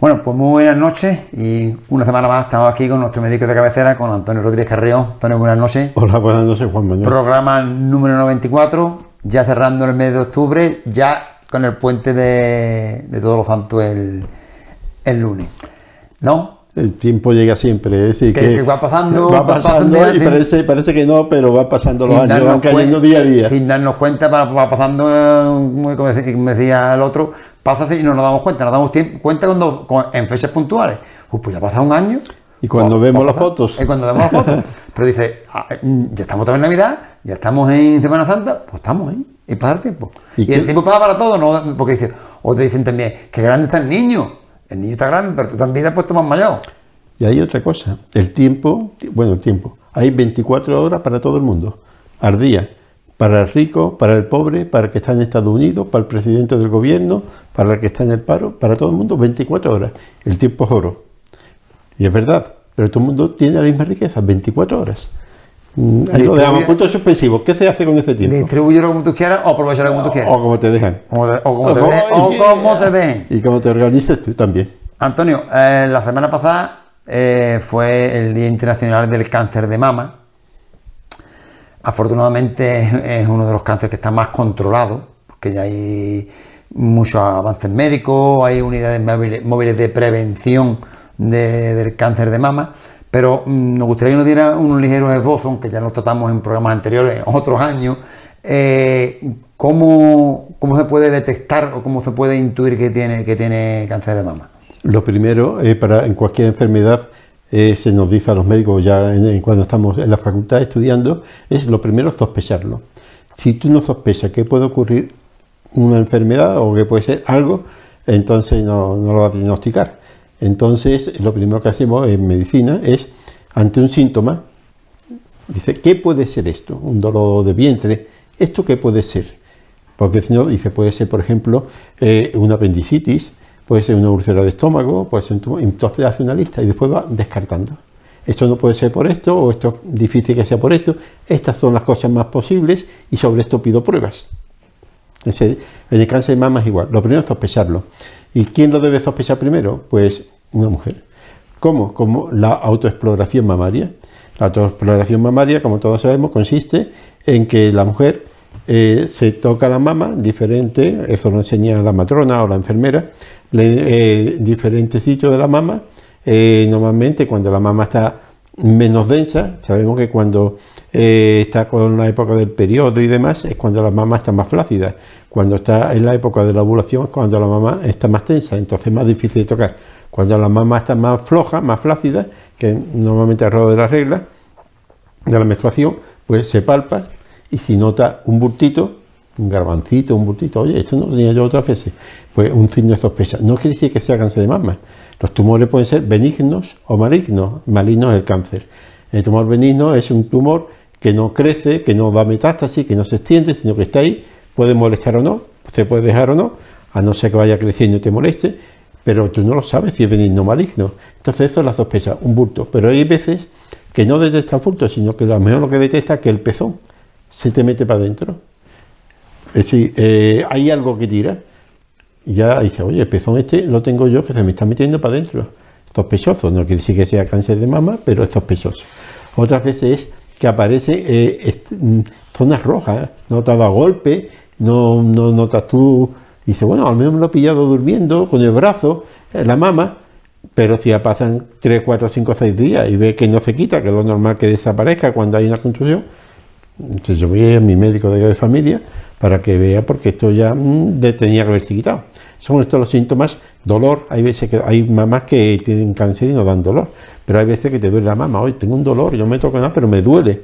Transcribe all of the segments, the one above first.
Bueno, pues muy buenas noches y una semana más estamos aquí con nuestro médico de cabecera, con Antonio Rodríguez Carrión. Antonio, buenas noches. Hola, buenas noches, Juan Manuel. Programa número 94, ya cerrando el mes de octubre, ya con el puente de, de Todos los Santos el, el lunes. ¿No? El tiempo llega siempre, es decir, Que- que, que va pasando, va pasando pasando, y parece, parece que no, pero va pasando los años, van cayendo día a día. Sin darnos cuenta, va, va pasando, eh, muy como decía, como decía el otro, pasa así y no nos damos cuenta, nos damos tiemp- cuenta cuando, en fechas puntuales. Uy, pues ya ha pasado un año. Y cuando O- vemos las pasa- fotos. Y cuando vemos las fotos. Pero dice, ah, mm, ya estamos otra vez en Navidad, ya estamos en Semana Santa, pues estamos. Y pasa el tiempo. ¿Y Y, qué- el tiempo pasa para todo, ¿no? Porque dice, o te dicen también, que grande está el niño. El niño está grande, pero tú también te has puesto más mayor. Y hay otra cosa, el tiempo, bueno, el tiempo, hay 24 horas para todo el mundo, al día, para el rico, para el pobre, para el que está en Estados Unidos, para el presidente del gobierno, para el que está en el paro, para todo el mundo 24 horas. El tiempo es oro. Y es verdad, pero todo el mundo tiene la misma riqueza, 24 horas. Mm, Ahí lo Distribuye- dejamos, puntos suspensivos. ¿Qué se hace con ese tiempo? Distribúyelo como tú quieras o aprovechalo como tú quieras. O como te dejan. O, de- o como te. O como te dejen. Y como te organizas tú también. Antonio, eh, la semana pasada eh, fue el Día Internacional del Cáncer de Mama. Afortunadamente es, uno de los cánceres que está más controlado, porque ya hay muchos avances médicos, hay unidades móviles, de prevención de- del cáncer de mama, pero mm, nos gustaría que nos diera un ligero esbozo, aunque ya lo tratamos en programas anteriores, otros años, eh, cómo, cómo se puede detectar o cómo se puede intuir que tiene, que tiene cáncer de mama. Lo primero, eh, para, en cualquier enfermedad, eh, se nos dice a los médicos ya en- cuando estamos en la facultad estudiando, es lo primero sospecharlo. Si tú no sospechas que puede ocurrir una enfermedad o que puede ser algo, entonces no, no lo vas a diagnosticar. Entonces, lo primero que hacemos en medicina es, ante un síntoma, dice, ¿qué puede ser esto? Un dolor de vientre, ¿esto qué puede ser? Porque si no, dice, puede ser, por ejemplo, eh, una apendicitis, puede ser una úlcera de estómago, puede ser un tumor. Entonces hace una lista y después va descartando. Esto no puede ser por esto, o esto es difícil que sea por esto. Estas son las cosas más posibles y sobre esto pido pruebas. En el cáncer de es igual. Lo primero es sospecharlo. ¿Y quién lo debe sospechar primero? Pues una mujer. ¿Cómo? Como la autoexploración mamaria. La autoexploración mamaria, como todos sabemos, consiste en que la mujer eh, se toca la mama diferente, eso lo enseña la matrona o la enfermera, le- eh, diferentes sitios de la mama. Eh, normalmente cuando la mama está menos densa, sabemos que cuando eh, está con la época del periodo y demás, es cuando la mama está más flácida. Cuando está en la época de la ovulación es cuando la mama está más tensa, entonces es más difícil de tocar. Cuando la mama está más floja, más flácida, que normalmente alrededor de la regla, de la menstruación, pues se palpa y si nota un bultito, un garbancito, un bultito, oye, esto no lo tenía yo otras veces, pues un signo de sospecha. No quiere decir que sea cáncer de mama. Los tumores pueden ser benignos o malignos. Maligno es el cáncer. El tumor benigno es un tumor que no crece, que no da metástasis, que no se extiende, sino que está ahí, puede molestar o no, se puede dejar o no, a no ser que vaya creciendo y te moleste, pero tú no lo sabes si es benigno o maligno. Entonces eso es la sospecha, un bulto. Pero hay veces que no detecta bulto, sino que a lo mejor lo que detecta es que el pezón se te mete para adentro. Es decir, eh, hay algo que tira. Y ya dice, oye, el pezón este lo tengo yo que se me está metiendo para adentro. Sospechoso, no quiere decir que sea cáncer de mama, pero es sospechoso. Otras veces es que aparece eh, mm, zonas rojas, no te ha dado golpe, no, no notas tú. Dice, bueno, al menos me lo he pillado durmiendo con el brazo, en la mama, pero si ya pasan 3, 4, 5, 6 días y ve que no se quita, que es lo normal que desaparezca cuando hay una contusión, entonces yo voy a mi médico de familia para que vea porque esto ya mm, tenía que haberse quitado. Son estos los síntomas, dolor, hay veces que hay mamás que tienen cáncer y no dan dolor, pero hay veces que te duele la mama, hoy tengo un dolor, yo no me toco nada, pero me duele.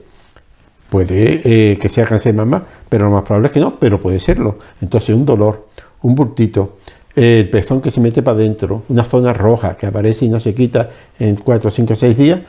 Puede eh, que sea cáncer de mama, pero lo más probable es que no, pero puede serlo. Entonces un dolor, un bultito, eh, el pezón que se mete para adentro, una zona roja que aparece y no se quita en 4, 5, 6 días,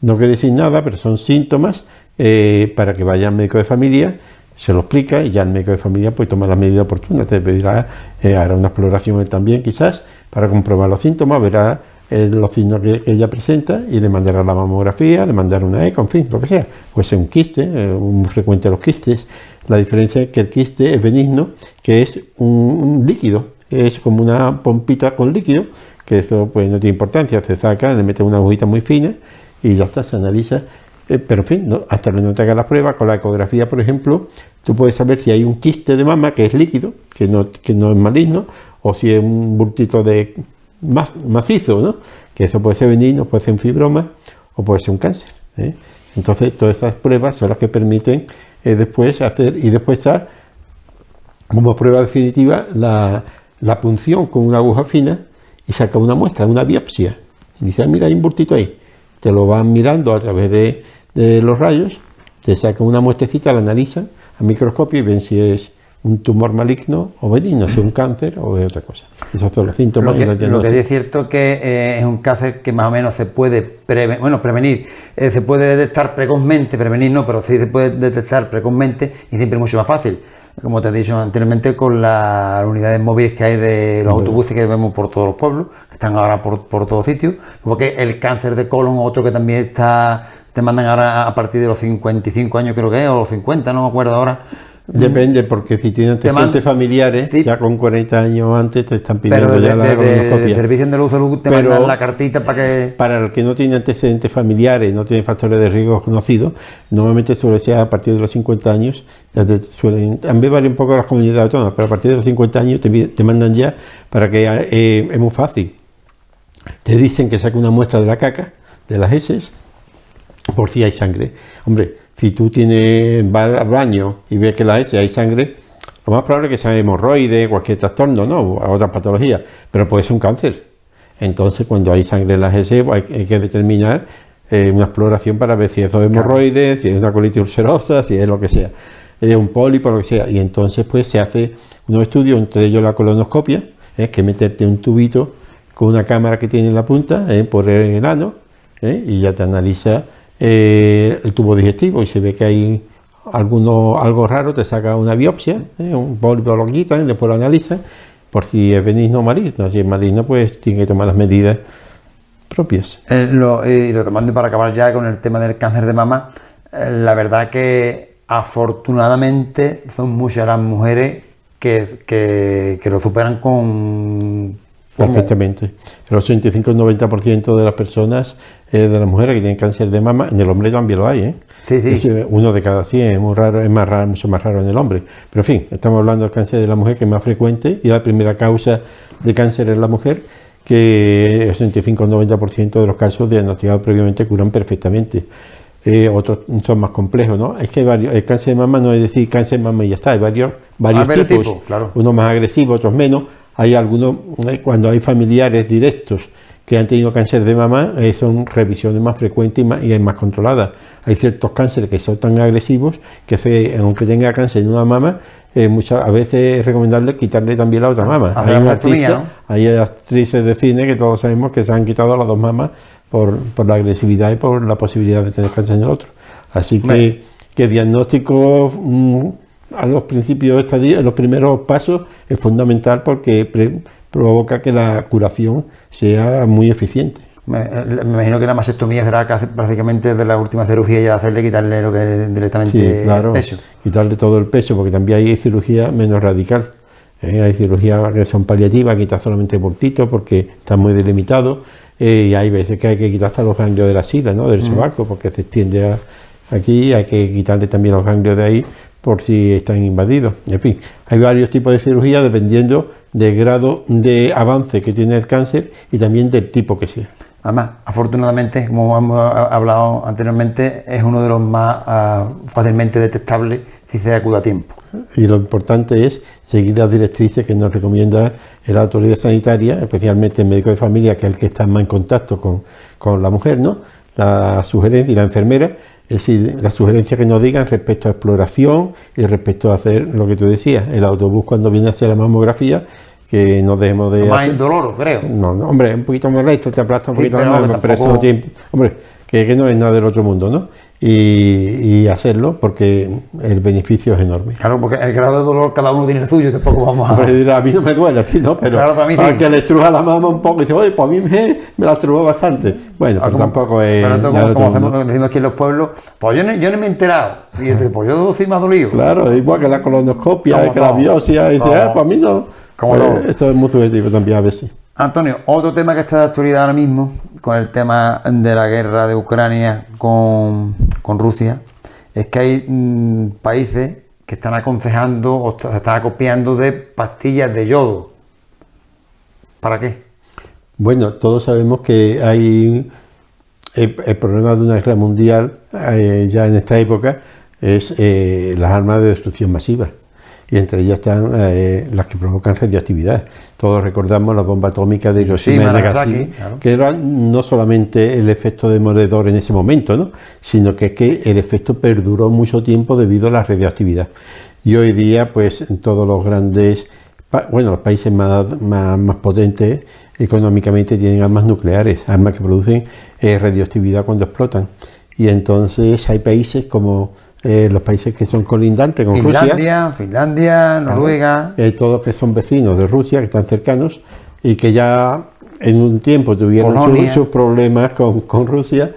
no quiere decir nada, pero son síntomas eh, para que vaya al médico de familia, se lo explica y ya el médico de familia pues toma la medida oportuna, te pedirá, eh, hará una exploración también quizás para comprobar los síntomas, verá eh, los signos que, ella presenta y le mandará la mamografía, le mandará una eco, en fin, lo que sea. Puede ser un quiste, muy frecuente los quistes. La diferencia es que el quiste es benigno, que es un, un líquido, es como una pompita con líquido que eso pues no tiene importancia, se saca, le mete una agujita muy fina y ya está, se analiza. Eh, pero en fin, hasta que no te haga la prueba, con la ecografía, por ejemplo, tú puedes saber si hay un quiste de mama que es líquido, que no, que no es maligno, o si es un bultito de macizo, ¿no? que eso puede ser benigno, puede ser un fibroma o puede ser un cáncer. ¿eh? Entonces, todas estas pruebas son las que permiten eh, después hacer, y después está como prueba definitiva la, la punción con una aguja fina y saca una muestra, una biopsia. Dice, ah, mira, hay un bultito ahí. Te lo van mirando a través de, de los rayos, te saca una muestrecita, la analizan a microscopio y ven si es un tumor maligno o benigno, si es un cáncer o es otra cosa. Esos son los síntomas. Lo que, lo que es cierto que eh, es un cáncer que más o menos se puede prevenir, bueno, prevenir, eh, se puede detectar precozmente, prevenir no, pero sí se puede detectar precozmente y siempre es mucho más fácil. Como te he dicho anteriormente, con las unidades móviles que hay de los autobuses que vemos por todos los pueblos, que están ahora por, por todos sitios, porque el cáncer de colon, otro que también está, te mandan ahora a partir de los 55 años creo que es, o los 50, no me acuerdo ahora, Depende, porque si tienes antecedentes familiares, ya con 40 años antes te están pidiendo ya la colonoscopia. El servicio de salud te mandan la cartita para que... Para el que no tiene antecedentes familiares, no tiene factores de riesgo conocidos, normalmente suele ser a partir de los 50 años, ya te suelen, también vale un poco las comunidades autónomas, pero a partir de los 50 años te, mandan ya para que eh, es muy fácil. Te dicen que saque una muestra de la caca, de las heces, por si hay sangre. Hombre, si tú tienes, vas al baño y ves que la S hay sangre, lo más probable es que sea hemorroide, cualquier trastorno, ¿no? O otra patología, pero puede ser un cáncer. Entonces, cuando hay sangre en las S, hay, que determinar eh, una exploración para ver si es hemorroide, si es una colitis ulcerosa, si es lo que sea, es un pólipo, lo que sea. Y entonces, pues se hace unos estudios, entre ellos la colonoscopia, es que meterte un tubito con una cámara que tiene en la punta eh, por el ano ¿eh? y ya te analiza eh, el tubo digestivo y se ve que hay alguno, algo raro, te saca una biopsia, eh, un pólipo lo quitan, después lo analizan por si es benigno o maligno. Si es maligno, pues tiene que tomar las medidas propias. Eh, lo, y retomando para acabar ya con el tema del cáncer de mama, la verdad que afortunadamente son muchas las mujeres que, que lo superan con Perfectamente. El 85-90% de las personas, eh, de las mujeres que tienen cáncer de mama, en el hombre también lo hay, ¿eh? Sí, sí. uno de cada 100, es muy raro, es más raro, mucho más raro en el hombre. Pero en fin, estamos hablando del cáncer de la mujer que es más frecuente y la primera causa de cáncer es la mujer, que el 85-90% de los casos diagnosticados previamente curan perfectamente. Eh, otros son más complejos, ¿no? Es que hay varios, el cáncer de mama no es decir cáncer de mama y ya está, hay varios, varios tipos, claro. unos más agresivos, otros menos hay algunos, eh, cuando hay familiares directos que han tenido cáncer de mama, eh, son revisiones más frecuentes y, más, y más controladas. Hay ciertos cánceres que son tan agresivos que aunque tenga cáncer en una mama, eh, muchas, a veces es recomendable quitarle también la otra mama. Hay, actrices, de cine que todos sabemos que se han quitado las dos mamas por, la agresividad y por la posibilidad de tener cáncer en el otro. Así que, que diagnóstico mm, a los principios de los primeros pasos, es fundamental porque provoca que la curación sea muy eficiente. Me, imagino que la mastectomía será prácticamente de la última cirugía y hacerle quitarle lo que es directamente el peso. Quitarle todo el peso, porque también hay cirugía menos radical. ¿eh? Hay cirugía que son paliativas, quitar solamente bultitos porque está muy delimitado. Eh, y hay veces que hay que quitar hasta los ganglios de la sila, ¿no? del sobaco, porque se extiende aquí. Hay que quitarle también los ganglios de ahí por si están invadidos. En fin, hay varios tipos de cirugía dependiendo del grado de avance que tiene el cáncer y también del tipo que sea. Además, afortunadamente, como hemos hablado anteriormente, es uno de los más ah, fácilmente detectables si se acude a tiempo. Y lo importante es seguir las directrices que nos recomienda la autoridad sanitaria, especialmente el médico de familia, que es el que está más en contacto con, con la mujer, ¿no? La sugerencia y la enfermera es decir, la sugerencia que nos digan respecto a exploración y respecto a hacer lo que tú decías, el autobús cuando viene hacia la mamografía, que no dejemos de. más indoloro, creo. No, no, hombre, un poquito más molesto, te aplasta un poquito más, pero eso no tiene. Hombre, que, que no es nada del otro mundo, ¿no? Y, hacerlo porque el beneficio es enorme. Claro, porque el grado de dolor cada uno tiene el suyo, tampoco vamos a... a mí no me duele, a ti no, pero claro, para mí sí. que le estruja la mama un poco y dice, oye, pues a mí me, la estrujó bastante. Bueno, pero tampoco es... Pero como, como hacemos, decimos aquí en los pueblos, pues yo no, yo no me he enterado, y pues yo estoy más dolido. Claro, igual que la colonoscopia, que la biopsia, y dice, ah, pues a mí no. Como pues, Esto es muy subjetivo también a veces. Antonio, otro tema que está de actualidad ahora mismo, con el tema de la guerra de Ucrania con, Rusia, es que hay mm, países que están aconsejando o están acopiando de pastillas de yodo. ¿Para qué? Bueno, todos sabemos que hay el, problema de una guerra mundial eh, ya en esta época es eh, las armas de destrucción masiva y entre ellas están eh, las que provocan radioactividad. Todos recordamos la bomba atómica de Hiroshima y Nagasaki, que era no solamente el efecto demoledor en ese momento, ¿no? sino que es que el efecto perduró mucho tiempo debido a la radioactividad. Y hoy día, pues en todos los grandes, bueno, los países más, más, potentes económicamente tienen armas nucleares, armas que producen eh, radioactividad cuando explotan. Y entonces hay países como eh, los países que son colindantes con Rusia. Finlandia, Noruega. Eh, todos que son vecinos de Rusia, que están cercanos y que ya en un tiempo tuvieron sus, problemas con, Rusia,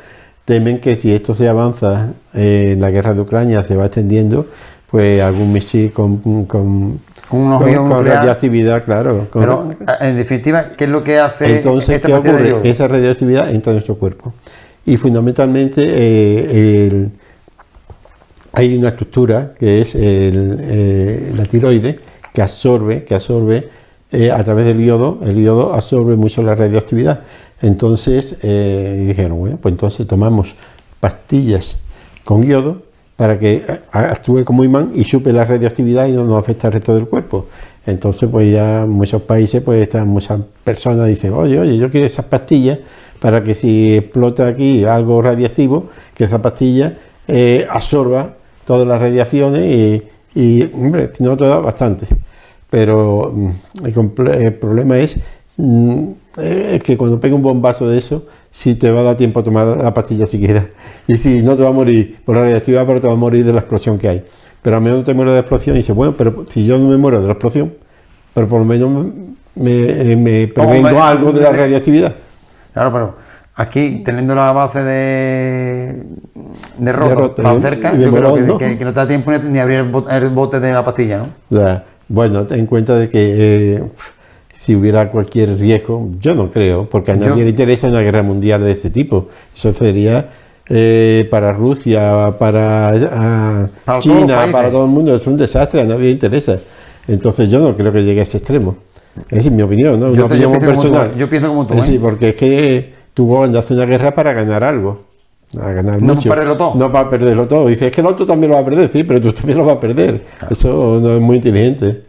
temen que si esto se avanza en la guerra de Ucrania, se va extendiendo, pues algún misil con, con, con, radioactividad, claro. Pero, en definitiva, ¿qué es lo que hace Entonces, esta Esa radioactividad entra en nuestro cuerpo. Y fundamentalmente eh, el hay una estructura que es eh, la tiroide que absorbe, que absorbe eh, a través del yodo, el yodo absorbe mucho la radioactividad. Entonces eh, dijeron, bueno, pues entonces tomamos pastillas con yodo para que actúe como imán y supe la radioactividad y no nos afecta al resto del cuerpo. Entonces, pues ya muchos países, pues están muchas personas dicen, oye, oye, yo quiero esas pastillas para que si explota aquí algo radiactivo, que esa pastilla absorba todas las radiaciones y, hombre, si no te da bastante. Pero mm, el, problema es, mm, es que cuando pega un bombazo de eso, si te va a dar tiempo a tomar la pastilla siquiera. Y si no te va a morir por la radioactividad, pero te va a morir de la explosión que hay. Pero al menos no te mueres de la explosión y dices, bueno, pero si yo no me muero de la explosión, pero por lo menos me, me prevengo algo de la radioactividad. Claro, pero Aquí, teniendo la base de, de roto, tan cerca, yo creo que, ¿no? Que, no te da tiempo ni abrir el bote de la pastilla, ¿no? Bueno, ten en cuenta de que eh, si hubiera cualquier riesgo, yo no creo, porque a nadie le interesa una guerra mundial de ese tipo. Eso sería eh, para Rusia, para, China, para todo el mundo, es un desastre, a nadie le interesa. Entonces yo no creo que llegue a ese extremo. Esa es mi opinión, ¿no? Yo, opinión personal. yo pienso como tú. Sí, ¿eh? porque es que tú hacer una guerra para ganar algo. A ganar no para perderlo todo. No para perderlo todo. Dices, es que el otro también lo va a perder, sí, pero tú también lo vas a perder. Eso no es muy inteligente.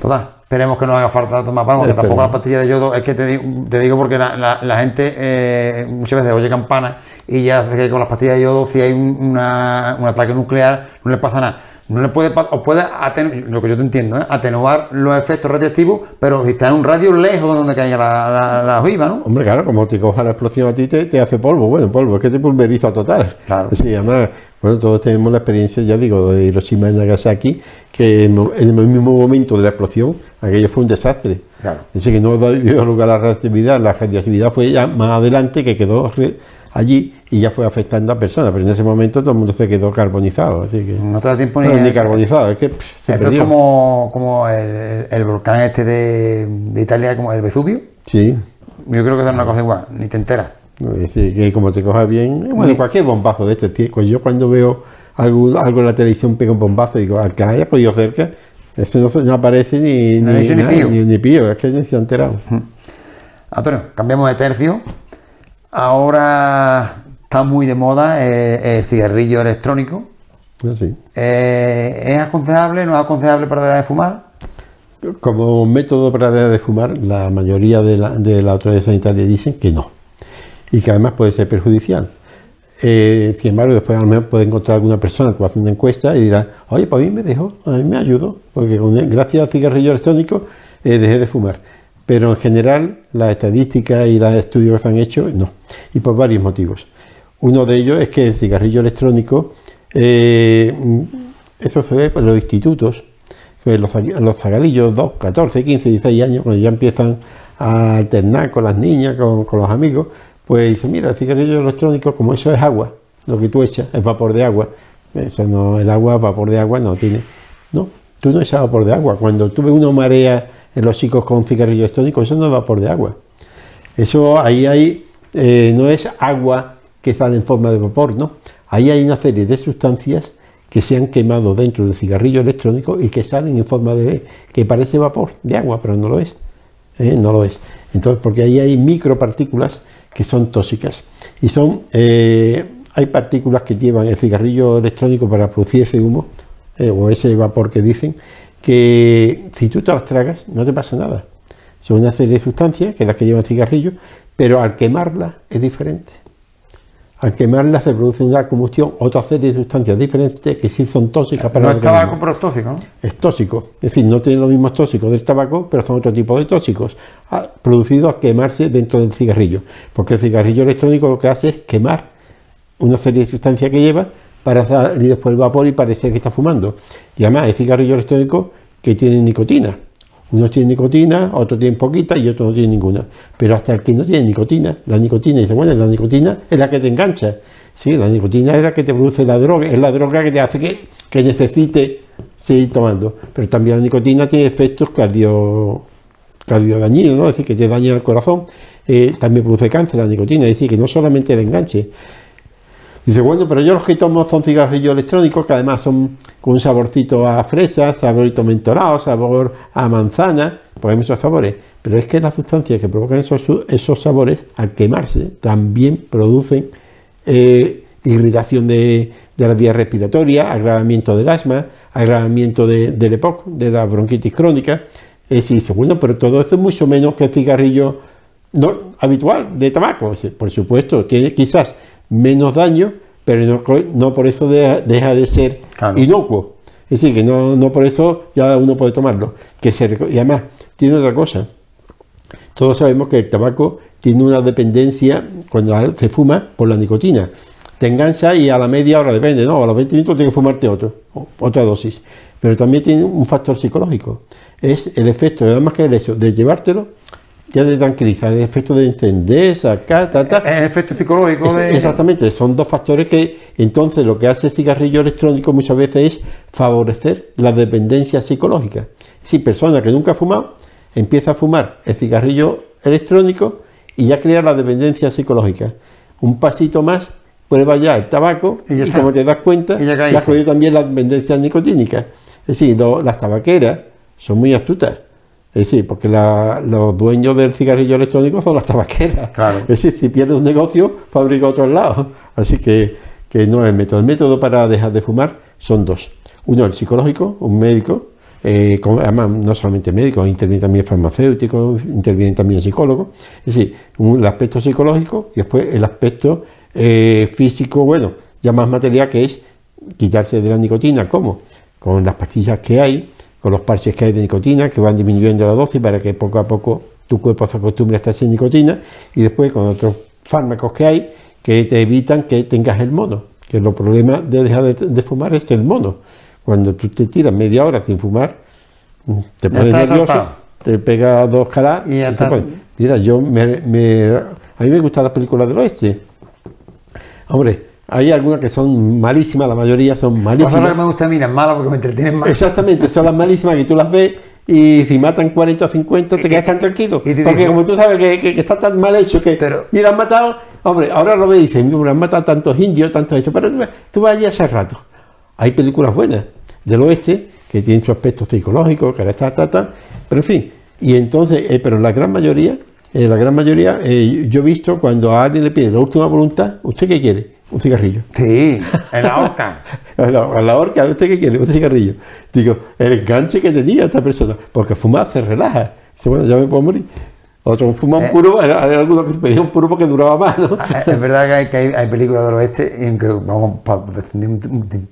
Total, esperemos que no haga falta tomar palmas, que tampoco la pastilla de yodo, es que te digo, te digo porque la, gente eh, muchas veces oye campana y ya que con las pastillas de yodo, si hay un ataque nuclear, no le pasa nada no le puede, o puede lo que yo te entiendo, ¿eh? atenuar los efectos radioactivos, pero si está en un radio lejos de donde caiga la, la, ¿no? Hombre, claro, como te coja la explosión a ti, te, hace polvo, bueno, polvo, es que te pulveriza total. Claro. Sí, además, bueno, todos tenemos la experiencia, ya digo, de Hiroshima y Nagasaki, que en, el mismo momento de la explosión, aquello fue un desastre. Claro. Dice que no dio lugar a la radioactividad, la radioactividad fue ya más adelante que quedó allí y ya fue afectando a personas, pero en ese momento todo el mundo se quedó carbonizado. Así que, no te da tiempo ni, ni carbonizado, es que Esto es como, como el, volcán este de, de, Italia, como el Vesubio. Sí. Yo creo que es una cosa igual, ni te enteras. Sí, que como te coja bien, bueno, cualquier bombazo de este tipo. Yo cuando veo algo, algo en la televisión pega un bombazo y digo, al que haya podido cerca, eso no, aparece ni, ni, ni, ni, pío. es que ni se ha enterado. Antonio, cambiamos de tercio Ahora está muy de moda eh, el, cigarrillo electrónico. Ah, eh, ¿Es aconsejable, no es aconsejable para dejar de fumar? Como método para dejar de fumar, la mayoría de la, de la autoridad sanitaria dicen que no. Y que además puede ser perjudicial. Eh, sin embargo, después a lo mejor puede encontrar alguna persona que hace una encuesta y dirá, oye, pues a mí me dejó, a mí me ayudó, porque gracias al cigarrillo electrónico dejé de fumar pero en general las estadísticas y los estudios que se han hecho no, y por varios motivos. Uno de ellos es que el cigarrillo electrónico, eh, eso se ve por los institutos, los, los zagadillos, 2, 14, 15, 16 años, cuando ya empiezan a alternar con las niñas, con, los amigos, pues dicen, mira, el cigarrillo electrónico, como eso es agua, lo que tú echas es vapor de agua, eso no, el agua, vapor de agua no tiene, no, tú no echas vapor de agua, cuando tú ves una marea en los chicos con cigarrillos electrónicos, eso no es vapor de agua. Eso ahí hay, eh, no es agua que sale en forma de vapor, ¿no? Ahí hay una serie de sustancias que se han quemado dentro del cigarrillo electrónico y que salen en forma de que parece vapor de agua, pero no lo es. ¿eh? No lo es. Entonces, porque ahí hay micropartículas que son tóxicas. Y son, eh, hay partículas que llevan el cigarrillo electrónico para producir ese humo, o ese vapor que dicen, que si tú te las tragas no te pasa nada. Son una serie de sustancias, que es las que lleva el cigarrillo, pero al quemarla es diferente. Al quemarla se produce una combustión, otra serie de sustancias diferentes que sí son tóxicas para No el es tabaco, pero es tóxico, ¿no? Es tóxico, es decir, no tiene los mismos tóxicos del tabaco, pero son otro tipo de tóxicos, ah, producidos a quemarse dentro del cigarrillo. Porque el cigarrillo electrónico lo que hace es quemar una serie de sustancias que lleva para salir después el vapor y parecer que está fumando. Y además hay cigarrillos electrónicos que tienen nicotina. Unos tienen nicotina, otros tienen poquita y otros no tienen ninguna. Pero hasta el que no tiene nicotina, la nicotina, dice, bueno, la nicotina es la que te engancha. Sí, la nicotina es la que te produce la droga, es la droga que te hace que, que necesite seguir tomando. Pero también la nicotina tiene efectos cardio, cardiodañinos, ¿no? es decir, que te daña el corazón. Eh, también produce cáncer la nicotina, es decir, que no solamente el enganche, Dice, bueno, pero yo los que tomo son cigarrillos electrónicos que además son con un saborcito a fresa, saborito mentolado, sabor a manzana, pues hay muchos sabores. Pero es que las sustancias que provocan esos, esos sabores, al quemarse, también producen eh, irritación de, de la vía respiratoria, agravamiento del asma, agravamiento de- del EPOC, de la bronquitis crónica. Decir, dice, bueno, pero todo eso es mucho menos que el cigarrillo habitual de tabaco. Por supuesto, tiene quizás menos daño, pero no, no por eso deja, deja de ser Claro. inocuo. Es decir, que no, no por eso ya uno puede tomarlo. Que se, y además, tiene otra cosa. Todos sabemos que el tabaco tiene una dependencia cuando se fuma por la nicotina. Te engancha y a la media hora depende, ¿no? A los 20 minutos tienes que fumarte otro, otra dosis. Pero también tiene un factor psicológico. Es el efecto, nada más que el hecho de llevártelo, ya te tranquiliza. El efecto de encender, sacar, ta, ta. El efecto psicológico Es- de... Exactamente, son dos factores que entonces lo que hace el cigarrillo electrónico muchas veces es favorecer la dependencia psicológica. Si persona que nunca ha fumado empieza a fumar el cigarrillo electrónico y ya crea la dependencia psicológica. Un pasito más, prueba ya el tabaco Y y, como te das cuenta, Y ya ya has cogido también la dependencia nicotínica. Es decir, lo- las tabaqueras son muy astutas. Es decir, porque la- los dueños del cigarrillo electrónico son las tabaqueras. Claro. Es decir, si pierde un negocio, fabrica otro al lado. Así que, que no es el método. El método para dejar de fumar son dos. Uno, el psicológico, un médico, eh, con- además no solamente médico, interviene también farmacéutico, interviene también psicólogo. Es decir, un, el aspecto psicológico y después el aspecto eh, físico, bueno, ya más material que es quitarse de la nicotina. ¿Cómo? Con las pastillas que hay, con los parches que hay de nicotina, que van disminuyendo la dosis para que poco a poco tu cuerpo se acostumbre a estar sin nicotina, y después con otros fármacos que hay que te evitan que tengas el mono, que los problemas de dejar de, de fumar es el mono. Cuando tú te tiras media hora sin fumar, mm, te pones nervioso, te pega dos caras Y ya te está. pones- Mira, yo me, me- a mí me gustan las películas del oeste. Hombre, hay algunas que son malísimas, la mayoría son Pues malísimas. ahora que me gusta a mí, las malas porque me entretienen más. Exactamente, son las malísimas que tú las ves y si matan 40 o 50 te quedas tan tranquilo. Porque como tú sabes que, que- que está tan mal hecho que, Pero- mira, han matado, hombre, ahora lo ves y dices, mira, han matado tantos indios, tantos esto, pero tú- tú vas allí hace rato. Hay películas buenas del oeste que tienen su aspecto psicológico, que está, ta, ta, pero en fin. Y entonces, eh, pero la gran mayoría, eh, la gran mayoría, eh, yo he visto cuando a alguien le pide la última voluntad, ¿usted qué quiere? Un cigarrillo. Sí, en la horca. A la, a la horca, ¿usted qué quiere? Un cigarrillo. Digo, el enganche que tenía esta persona, porque fumar se relaja. Dice, bueno, ya me puedo morir. Otro fuma un Eh. puro, hay hay algunos que pedían un puro porque duraba más, ¿no? Es verdad que hay, que hay, hay películas del oeste, y aunque vamos para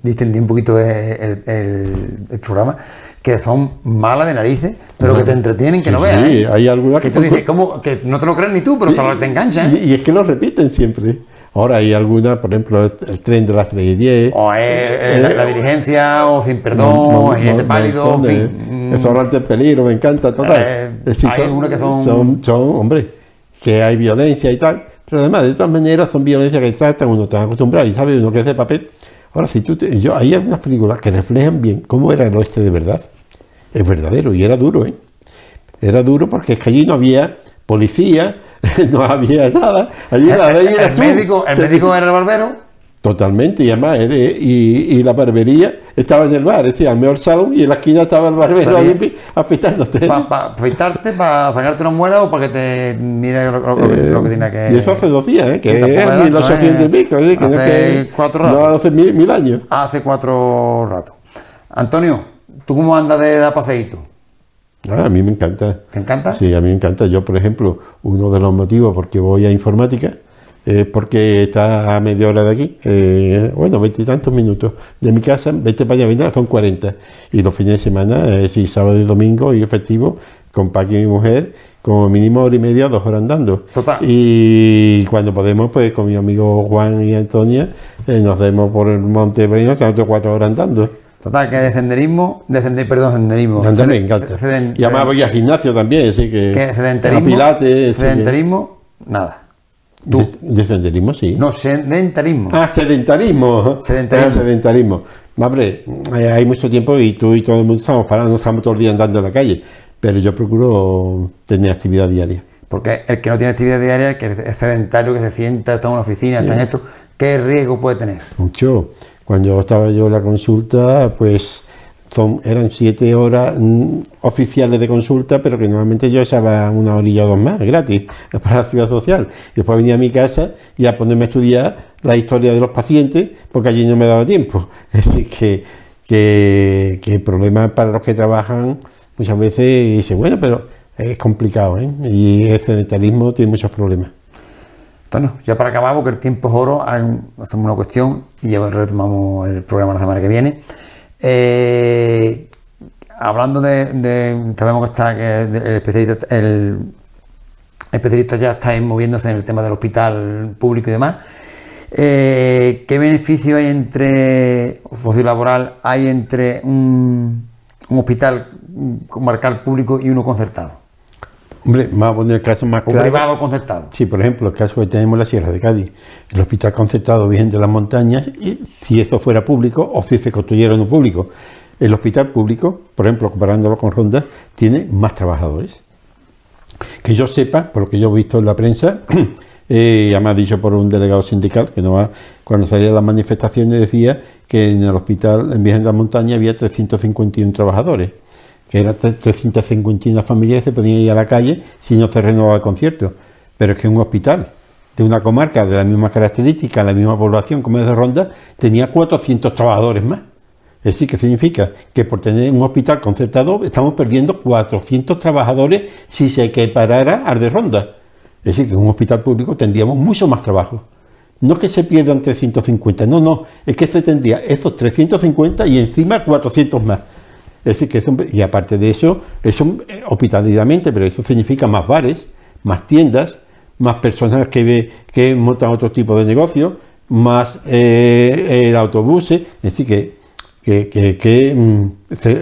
distender un poquito el, el- el programa, que son malas de narices, pero que te entretienen, que Sí, no veas. sí, ¿eh? hay algunas que que tú dices, ¿cómo? Que no te lo crees ni tú, pero te, te enganchan. Y, ¿eh? y es que lo repiten siempre. Ahora hay algunas, por ejemplo, el, tren de las 3 y 10. O es, eh, la, la dirigencia, o sin perdón, o jinete pálido, en fin. mm, El sobrante en peligro, me encanta, total. Eh, decir, hay algunas que son- son... son, hombre, que hay violencia y tal, pero además, de todas maneras, son violencias que tratan, uno está acostumbrado y sabe uno que es de papel. Ahora, si tú te- yo, hay algunas películas que reflejan bien cómo era el oeste de verdad. Es verdadero y era duro, ¿eh? era duro porque es que allí no había policía, no había nada. Allí la El, el médico, el médico era el barbero. Totalmente, y además, eh, y, y la barbería estaba en el bar, decir, al mejor salón y en la esquina estaba el barbero ahí afeitándote. Para afeitarte, para sacarte una muela o para que te mire lo, lo- que, lo que tiene que. Eh, Y eso hace dos días, ¿eh? que Sí, tampoco es es tanto, 1800 y ¿eh? pico, ¿eh? que no es Hace que- cuatro No, ratos. hace mil, mil años. Hace cuatro ratos. Antonio, ¿tú cómo andas de paseíto? Ah, a mí me encanta. ¿Te encanta? Sí, a mí me encanta. Yo, por ejemplo, uno de los motivos por qué voy a informática es porque está a media hora de aquí, eh, bueno, veintitantos minutos de mi casa, vete para allá, venga, son 40. Y los fines de semana, eh, sí, sábado y domingo y efectivo, con Paqui y mi mujer, como mínimo hora y media, dos horas andando. Total. Y cuando podemos, pues con mi amigo Juan y Antonia, eh, nos demos por el Monte Breino, que cuatro horas andando. Total, que de senderismo, de sender- perdón, senderismo. Anda, me encanta. seden- Y además voy al gimnasio también, así que. que sedentarismo, a Pilates, que- sedentarismo, nada. Tú. De, de senderismo, sí. No, sedentarismo. Ah, sedentarismo. Sedentarismo. Ah, sedentarismo. Hombre, hay mucho tiempo y tú y todo el mundo estamos parados, no estamos todo el día andando en la calle. Pero yo procuro tener actividad diaria. Porque el que no tiene actividad diaria, el que es sedentario, que se sienta, está en una oficina, está en esto, ¿qué riesgo puede tener? Mucho. Cuando estaba yo en la consulta, pues son, eran siete horas mm, oficiales de consulta, pero que normalmente yo echaba una horilla o dos más, gratis, para la ciudad social. Después venía a mi casa y a ponerme a estudiar la historia de los pacientes, porque allí no me daba tiempo. Así que, que, que el problema para los que trabajan muchas veces dice, bueno, pero es complicado, ¿eh? Y el sedentarismo tiene muchos problemas. Entonces, ya para acabar, porque el tiempo es oro, hacemos una cuestión y ya retomamos el programa la semana que viene. Eh, hablando de, sabemos que está que el especialista, ya está moviéndose en el tema del hospital público y demás. Eh, ¿Qué beneficio hay entre sociolaboral hay entre un, un hospital comarcal público y uno concertado? Hombre, vamos a poner el caso más claro. privado concertado. Sí, por ejemplo, el caso que tenemos en la Sierra de Cádiz, el Hospital Concertado Virgen de las Montañas, y si eso fuera público o si se construyera uno público. El hospital público, por ejemplo, comparándolo con Ronda, tiene más trabajadores. Que yo sepa, por lo que yo he visto en la prensa, eh, además dicho por un delegado sindical, que no va, cuando salían las manifestaciones decía que en el hospital en Virgen de las Montañas había 351 trabajadores que eran 351 familias se podían ir a la calle si no se renovaba el concierto. Pero es que un hospital de una comarca de la misma característica, la misma población como es de Ronda, tenía 400 trabajadores más. Es decir, que significa que por tener un hospital concertado estamos perdiendo 400 trabajadores si se equiparara al de Ronda. Es decir, que en un hospital público tendríamos mucho más trabajo. No que se pierdan 350, no, no, es que se tendría esos 350 y encima 400 más. Es decir, que y aparte de eso, eso eh, pero eso significa más bares, más tiendas, más personas que, que montan otro tipo de negocio, más eh, el autobuses, es decir, que, que, que- mm,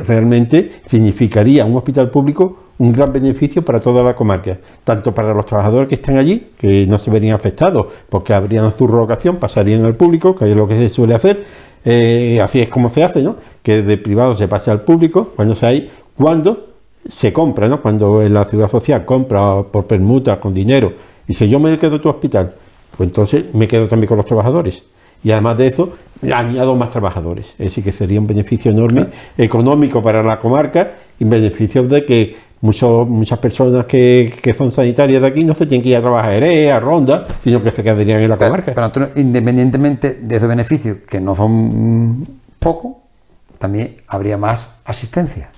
realmente significaría un hospital público un gran beneficio para toda la comarca, tanto para los trabajadores que están allí, que no se verían afectados porque habrían su relocación, pasarían al público, que es lo que se suele hacer, eh, así es como se hace, ¿no? que de privado se pase al público, cuando se hay, cuando se compra, ¿no? cuando en la ciudad social compra por permuta, con dinero, y si yo me quedo en tu hospital, pues entonces me quedo también con los trabajadores. Y además de eso, añado más trabajadores. Es decir, que sería un beneficio enorme económico para la comarca y beneficio de que muchos, muchas personas que, que son sanitarias de aquí no se tienen que ir a trabajar a Jerez, a Ronda, sino que se quedarían en la Pero, comarca. pero, Antonio, independientemente de esos beneficios, que no son pocos, también habría más asistencia.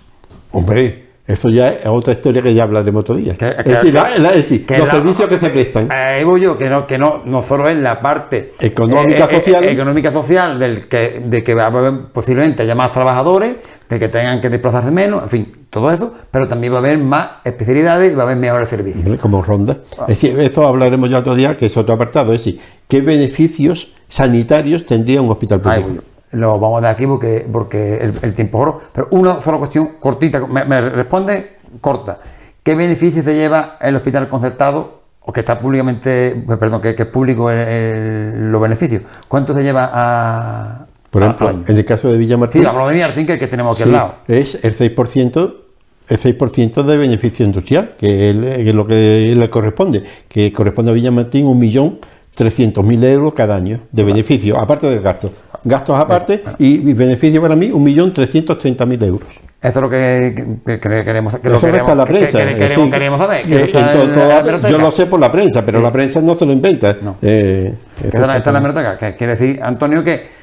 Hombre, eso ya es otra historia que ya hablaremos otro día. Que- es que- decir, que- la- la- es decir, que los la- servicios que se prestan. Ahí voy yo, que no, que no, no solo es la parte Económica, social. económica social del que, de que va a haber posiblemente haya más trabajadores, de que tengan que desplazarse menos, en fin, todo eso, pero también va a haber más especialidades y va a haber mejores servicios. Como ronda. Es decir, eso hablaremos ya otro día, que es otro apartado. Es decir, ¿qué beneficios sanitarios tendría un hospital público? Lo vamos a dar aquí porque, porque el, el tiempo es oro. Pero una sola cuestión cortita, me, me responde corta. ¿Qué beneficio se lleva el hospital concertado o que está públicamente, perdón, que, que es público el- el- los beneficios? ¿Cuánto se lleva a. Por ejemplo, en el caso de Villamartín, Sí, hablo de Villartín, que, el que tenemos aquí sí, al lado. es el 6% el 6% de beneficio industrial, que es, que es lo que le corresponde, que corresponde a Villamartín un millón 300.000 euros cada año de beneficio, aparte del gasto. Gastos aparte y, y beneficio para mí 1.330.000 euros. Eso es lo que, que- que queremos, que lo Eso queremos, está en la prensa. que- que eh, queremos, sí. queremos saber. Eh, la yo lo sé por la prensa, pero Sí. la prensa no se lo inventa. No. Eh, está, en la- está en la hemeroteca, que quiere decir, Antonio, que,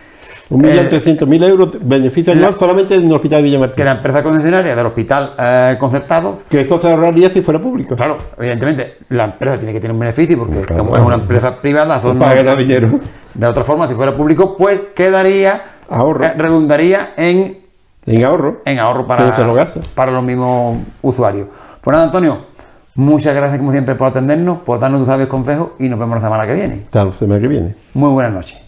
Un millón Eh, trescientos mil euros de beneficio anual solamente en el hospital de que Villamartín. la empresa concesionaria del hospital eh, concertado Que esto se ahorraría si fuera público. Claro, evidentemente, la empresa tiene que tener un beneficio porque Claro. como es una empresa privada, son ganar dinero. de otra forma, si fuera público, pues quedaría, Ahorro. eh, redundaría en, En ahorro. en ahorro Que para, se lo gasta. para los mismos usuarios. Pues nada, Antonio, muchas gracias como siempre por atendernos, por darnos tus sabios consejos y nos vemos la semana que viene. Hasta la semana que viene. Muy buenas noches.